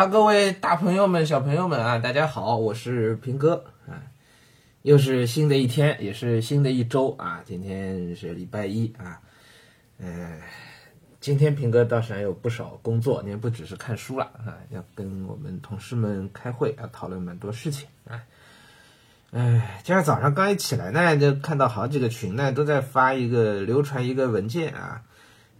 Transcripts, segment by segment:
啊，各位大朋友们、小朋友们啊，大家好，我是平哥啊，又是新的一天，也是新的一周啊，今天是礼拜一啊，嗯，今天平哥倒是还有不少工作，您不只是看书了啊，要跟我们同事们开会，要讨论蛮多事情啊。哎，今儿早上刚一起来呢，就看到好几个群呢都在发一个流传一个文件啊。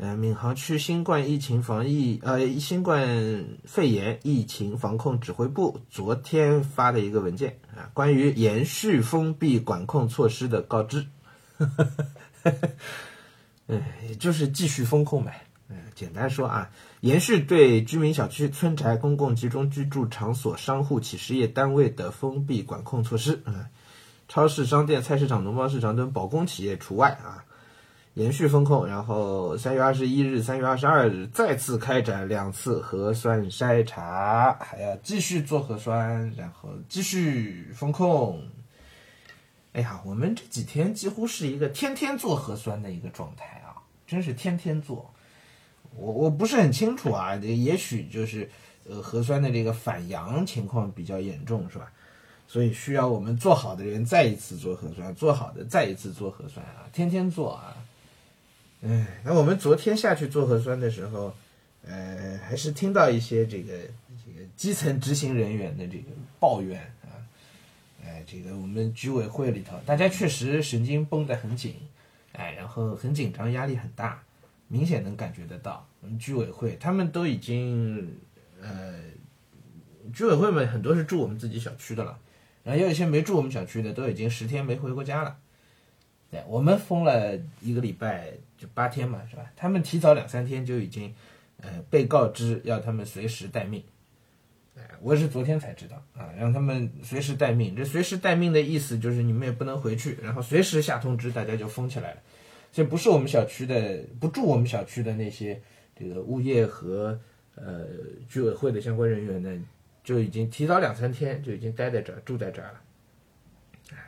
呃，闵行区新冠疫情防疫，呃，新冠肺炎疫情防控指挥部昨天发的一个文件啊，关于延续封闭管控措施的告知，嗯，就是继续封控呗。嗯，简单说啊，延续对居民小区、村宅、公共集中居住场所、商户、企事业单位的封闭管控措施，嗯，超市、商店、菜市场、农贸市场等保供企业除外啊。延续风控，然后三月二十一日、三月二十二日再次开展两次核酸筛查，还要继续做核酸，然后继续风控。哎呀，我们这几天几乎是一个天天做核酸的一个状态啊，真是天天做。我我不是很清楚啊，也许就是呃核酸的这个反阳情况比较严重，是吧？所以需要我们做好的人再一次做核酸，做好的再一次做核酸啊，天天做啊。哎，那我们昨天下去做核酸的时候，呃，还是听到一些这个这个基层执行人员的这个抱怨啊，哎，这个我们居委会里头，大家确实神经绷得很紧，哎，然后很紧张，压力很大，明显能感觉得到。我们居委会他们都已经，呃，居委会们很多是住我们自己小区的了，然后也有一些没住我们小区的，都已经十天没回过家了。对，我们封了一个礼拜。就八天嘛，是吧？他们提早两三天就已经，呃，被告知要他们随时待命。哎，我是昨天才知道啊，让他们随时待命。这随时待命的意思就是你们也不能回去，然后随时下通知，大家就封起来了。这不是我们小区的，不住我们小区的那些这个物业和呃居委会的相关人员呢，就已经提早两三天就已经待在这儿，住在这儿了。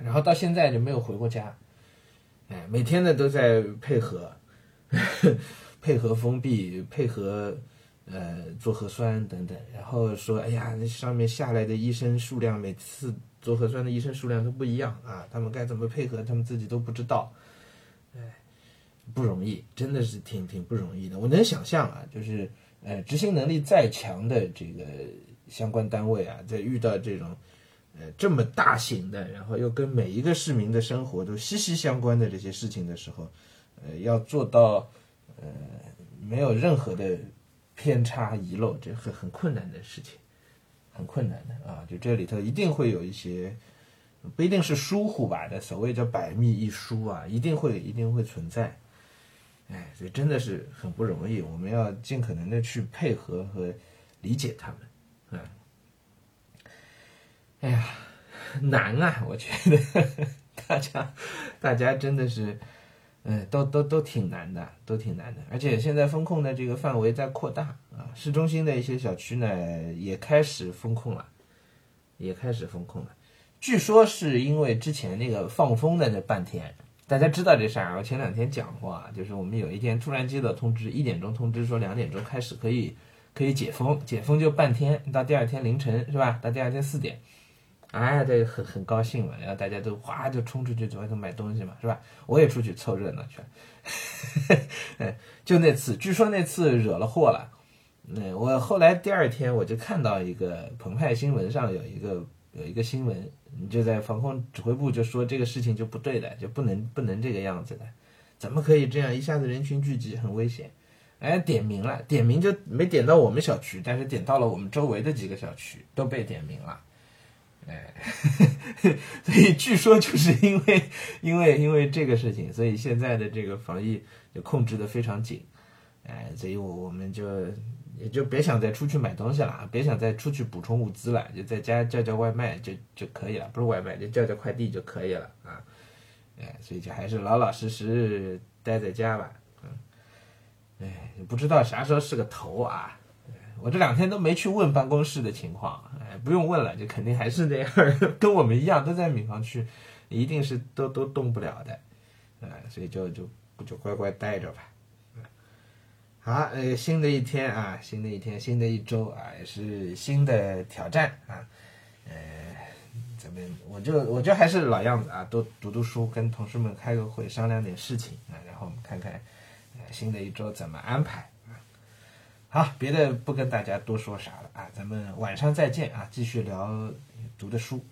然后到现在就没有回过家，哎，每天呢都在配合。配合封闭，配合呃做核酸等等，然后说，哎呀，那上面下来的医生数量，每次做核酸的医生数量都不一样啊，他们该怎么配合，他们自己都不知道，哎，不容易，真的是挺挺不容易的。我能想象啊，就是呃执行能力再强的这个相关单位啊，在遇到这种呃这么大型的，然后又跟每一个市民的生活都息息相关的这些事情的时候。呃，要做到，呃，没有任何的偏差遗漏，这很很困难的事情，很困难的啊！就这里头一定会有一些，不一定是疏忽吧？这所谓叫百密一疏啊，一定会一定会存在。哎，所以真的是很不容易，我们要尽可能的去配合和理解他们。哎呀，难啊！我觉得大家大家真的是。嗯，都都都挺难的，都挺难的。而且现在风控的这个范围在扩大啊，市中心的一些小区呢也开始封控了，也开始封控了。据说是因为之前那个放风的那半天，大家知道这事儿。我前两天讲过啊，就是我们有一天突然接到通知，一点钟通知说两点钟开始可以可以解封，解封就半天，到第二天凌晨是吧？到第二天四点。哎，这很很高兴嘛，然后大家都哗就冲出去外头买东西嘛，是吧？我也出去凑热闹去了。哎，就那次，据说那次惹了祸了。那我后来第二天我就看到一个澎湃新闻上有一个有一个新闻，就在防控指挥部就说这个事情就不对的，就不能不能这个样子的，怎么可以这样一下子人群聚集很危险？哎，点名了，点名就没点到我们小区，但是点到了我们周围的几个小区，都被点名了。哎，所以据说就是因为因为因为这个事情，所以现在的这个防疫就控制的非常紧。哎，所以我我们就也就别想再出去买东西了，别想再出去补充物资了，就在家叫叫外卖就就可以了，不是外卖就叫叫快递就可以了啊。哎，所以就还是老老实实待在家吧。嗯，哎，不知道啥时候是个头啊。我这两天都没去问办公室的情况，哎，不用问了，就肯定还是那样，跟我们一样都在闵行区，一定是都都动不了的，哎，所以就就就乖乖待着吧，好，呃，新的一天啊，新的一天，新的一周啊，也是新的挑战啊，呃，咱们我就我就还是老样子啊，多读读书，跟同事们开个会，商量点事情啊，然后我们看看，呃，新的一周怎么安排。好，别的不跟大家多说啥了啊，咱们晚上再见啊，继续聊读的书。